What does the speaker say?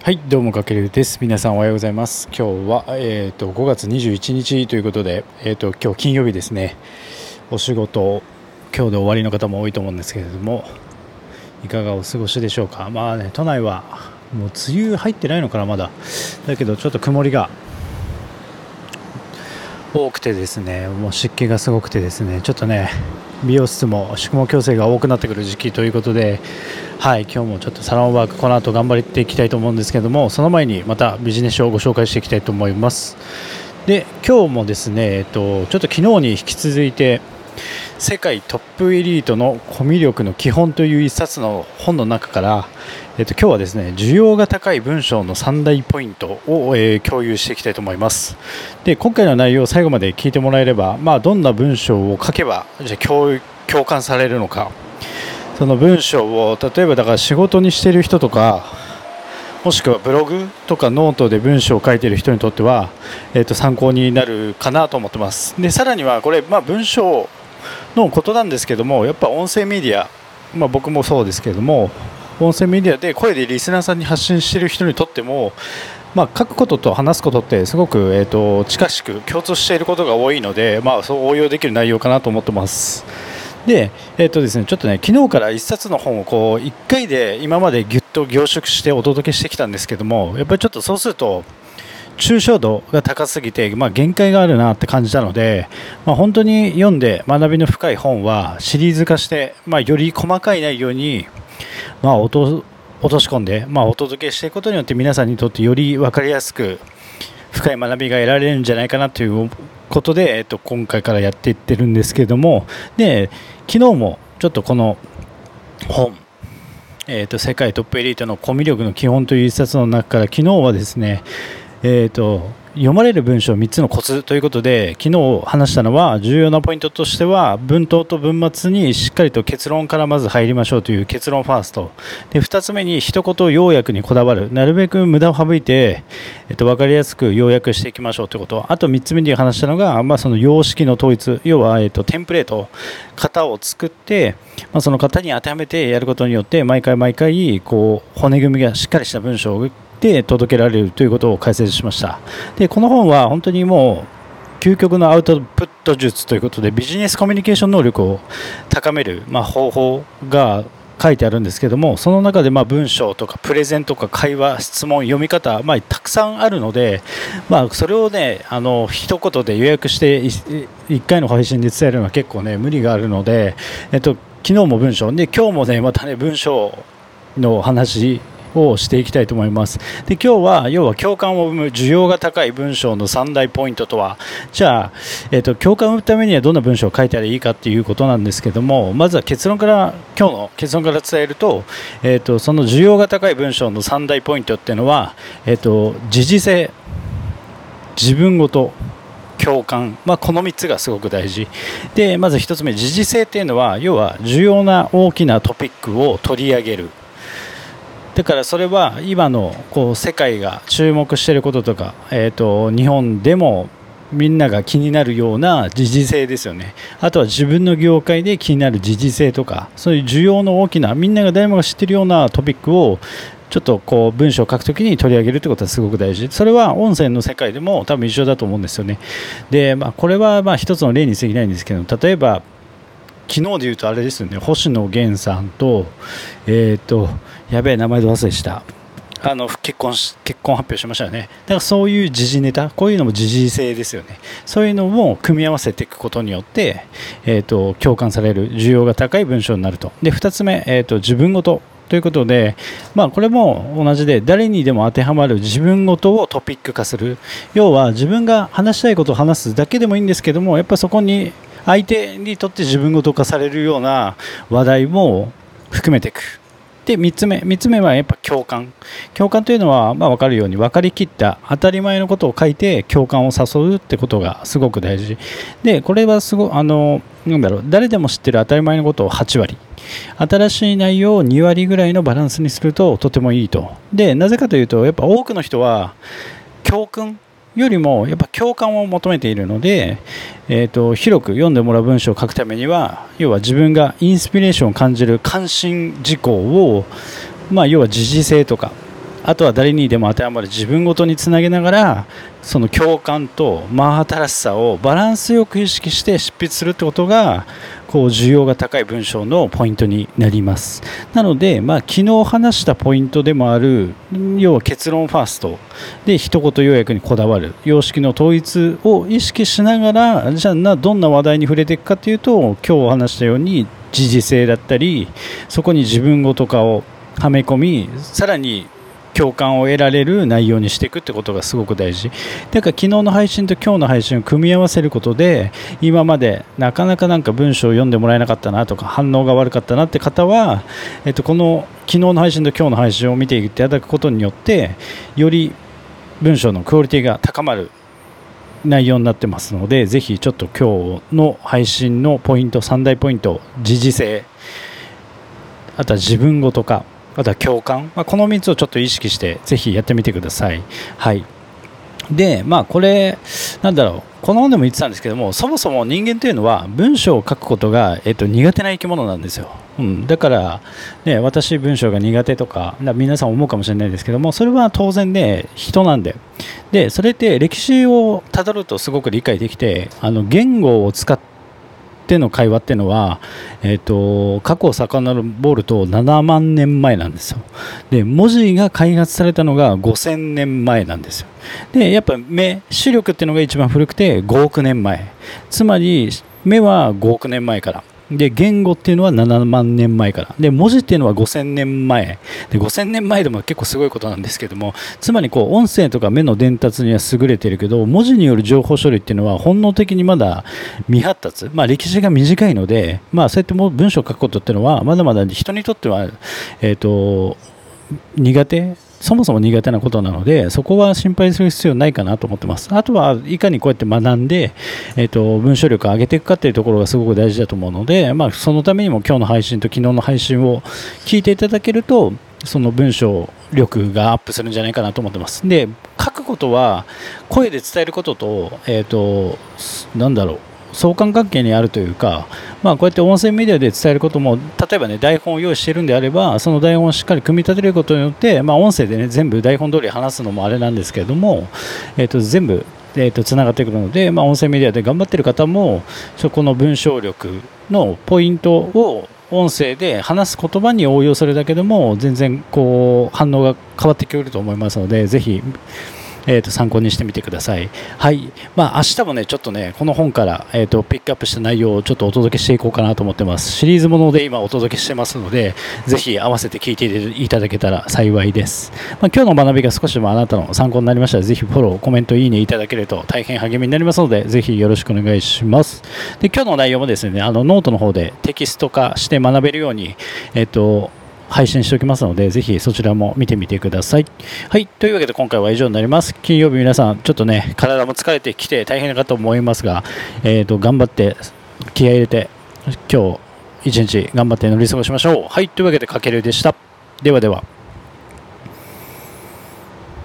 はい、どうもかけるです。皆さんおはようございます。今日はえっ、と5月21日ということで、えっ、と今日金曜日ですね。お仕事今日で終わりの方も多いと思うんですけれども、いかがお過ごしでしょうか？まあね、都内はもう梅雨入ってないのかなまだ。だけどちょっと曇りが多くてですね、もう湿気がすごくてですね、ちょっとね。美容室も宿毛矯正が多くなってくる時期ということで、はい、今日もちょっとサロンワークこの後頑張っていきたいと思うんですけどもその前にまたビジネス書をご紹介していきたいと思います。で今日もですね、えっと、ちょっと昨日に引き続いて世界トップエリートのコミュ力の基本という一冊の本の中から、えっと、今日はですね需要が高い文章の3大ポイントを、えー、共有していきたいと思います。で今回の内容を最後まで聞いてもらえれば、まあ、どんな文章を書けばじゃ共共感されるのか。その文章を例えばだから仕事にしている人とかもしくはブログとかノートで文章を書いている人にとっては、えー、と参考になるかなと思ってます。でさらにはこれ、まあ、文章のことなんですけどもやっぱ音声メディア、まあ、僕もそうですけども音声メディアで声でリスナーさんに発信している人にとってもまあ、書くことと話すことってすごく、えーと、近しく共通していることが多いので、まあ、そう応用できる内容かなと思ってます。で、えーとですね、ちょっとね昨日から1冊の本をこう1回で今までぎゅっと凝縮してお届けしてきたんですけどもやっぱりちょっとそうすると抽象度が高すぎて、まあ、限界があるなって感じたので、まあ、本当に読んで学びの深い本はシリーズ化して、まあ、より細かい内容に、まあ、落とし込んで、まあ、お届けしていくことによって皆さんにとってより分かりやすく深い学びが得られるんじゃないかなということで、えっと、今回からやっていってるんですけどもで昨日もちょっとこの本、えっと、世界トップエリートのコミュ力の基本という一冊の中から昨日はですね、えっと読まれる文章3つのコツということで昨日話したのは重要なポイントとしては文頭と文末にしっかりと結論からまず入りましょうという結論ファースト。で2つ目に一言要約にこだわる。なるべく無駄を省いて、えっと、分かりやすく要約していきましょうということ。あと3つ目に話したのが、まあ、その様式の統一。要は、えっと、テンプレート。型を作って、まあ、その型に当てはめてやることによって毎回毎回こう骨組みがしっかりした文章をで届けられるということを解説しました。でこの本は本当にもう究極のアウトプット術ということでビジネスコミュニケーション能力を高める、まあ、方法が書いてあるんですけどもその中でま文章とかプレゼンとか会話質問読み方、まあ、たくさんあるので、まあ、それをねあの一言で予約して1回の配信で伝えるのは結構ね無理があるので、えっと、昨日も文章で今日もねまたね文章の話をしていきたいと思います。で今日は要は共感を生む需要が高い文章の3大ポイントとはじゃあ、えーと、共感を生むためにはどんな文章を書いたらいいかっていうことなんですけどもまずは結論から今日の結論から伝えると,、えーと、その需要が高い文章の3大ポイントっていうのは、えーと、と時事性自分ごと共感、まあ、この3つがすごく大事。でまず1つ目時事性っていうのは要は重要な大きなトピックを取り上げる。だからそれは今のこう世界が注目していることとか、えーと、日本でもみんなが気になるような時事性ですよね。あとは自分の業界で気になる時事性とかそういう需要の大きなみんなが誰もが知っているようなトピックをちょっとこう文章を書くときに取り上げるということはすごく大事。それは音声の世界でも多分一緒だと思うんですよね。で、まあ、これはまあ一つの例に過ぎないんですけど例えば昨日で言うとあれですよね。星野源さんとえっ、ー、とやべえ名前で忘れした。あの結婚結婚発表しましたよね。だからそういう時事ネタこういうのも時事性ですよね。そういうのも組み合わせていくことによって、えーと、共感される需要が高い文章になると。で2つ目、えー、と自分ごと。ということで、まあ、これも同じで誰にでも当てはまる自分ごとをトピック化する。要は自分が話したいことを話すだけでもいいんですけどもやっぱそこに相手にとって自分ごと化されるような話題も含めていく。で3つ目3つ目はやっぱ共感。共感というのは、まあ、分かるように分かりきった当たり前のことを書いて共感を誘うってことがすごく大事。でこれはすごあのなんだろう誰でも知ってる当たり前のことを8割。新しい内容を2割ぐらいのバランスにするととてもいいと。でなぜかというとやっぱ多くの人は教訓よりもやっぱ共感を求めているので、えーと、広く読んでもらう文章を書くためには要は自分がインスピレーションを感じる関心事項を、まあ、要は時事性とかあとは誰にでも当てはまる自分ごとにつなげながらその共感と真新しさをバランスよく意識して執筆するってことがこう需要が高い文章のポイントになります。なので、まあ、昨日話したポイントでもある要は結論ファーストで一言要約にこだわる様式の統一を意識しながらじゃあどんな話題に触れていくかというと今日お話したように時事性だったりそこに自分語とかをはめ込みさらに共感を得られる内容にしていくってことがすごく大事。だから昨日の配信と今日の配信を組み合わせることで今までなかなかなんか文章を読んでもらえなかったなとか反応が悪かったなって方は、えっと、この昨日の配信と今日の配信を見ていただくことによってより文章のクオリティが高まる内容になってますのでぜひちょっと今日の配信のポイント3大ポイント時事性あとは自分語とかあとは共感、まあ、この3つをちょっと意識してぜひやってみてください。はいで、まあ、これ、なんだろう、この本でも言ってたんですけども、そもそも人間というのは文章を書くことが、えっと、苦手な生き物なんですよ。うん、だから、ね、私、文章が苦手とか、皆さん思うかもしれないですけども、それは当然ね、人なんで。で、それって歴史をたどるとすごく理解できて、あの言語を使ってっての会話っていうのは、えーと、過去を遡ると7万年前なんですよ。で文字が開発されたのが5000年前なんですよ。でやっぱ目視力っていうのが一番古くて5億年前。つまり目は5億年前から。で言語っていうのは7万年前から。で文字っていうのは5000年前。で5000年前でも結構すごいことなんですけどもつまりこう音声とか目の伝達には優れてるけど文字による情報処理っていうのは本能的にまだ未発達、まあ、歴史が短いので、まあ、そうやっても文章を書くことっていうのはまだまだ人にとっては、えーと苦手？そもそも苦手なことなので、そこは心配する必要ないかなと思ってます。あとはいかにこうやって学んで、え、ー、と、文章力を上げていくかっていうところがすごく大事だと思うので、まあ、そのためにも今日の配信と昨日の配信を聞いていただけると、その文章力がアップするんじゃないかなと思ってます。で、書くことは声で伝えることと、えっ、ー、と、なんだろう、相関関係にあるというか、まあ、こうやって音声メディアで伝えることも例えば、ね、台本を用意しているんであればその台本をしっかり組み立てることによって、まあ、音声で、ね、全部台本通り話すのもあれなんですけれども、えー、と全部えー、とつながってくるので、まあ、音声メディアで頑張っている方もそこの文章力のポイントを音声で話す言葉に応用するだけでも全然こう反応が変わってくると思いますのでぜひえー、と参考にしてみてください。はい。まあ、明日もね、ちょっとね、この本から、えー、とピックアップした内容をちょっとお届けしていこうかなと思ってます。シリーズもので今お届けしてますので、ぜひ合わせて聞いていただけたら幸いです。まあ、今日の学びが少しでもあなたの参考になりましたら、ぜひフォロー、コメント、いいねいただけると大変励みになりますので、ぜひよろしくお願いします。で、今日の内容もですね、あのノートの方でテキスト化して学べるように、えっ、ー、と、配信しておきますので、ぜひそちらも見てみてください。はい。というわけで今回は以上になります。金曜日皆さん、ちょっとね、体も疲れてきて大変かと思いますが、えっ、ー、と、頑張って気合入れて、今日一日頑張って乗り過ごしましょう。はい。というわけで、かけるでした。ではでは。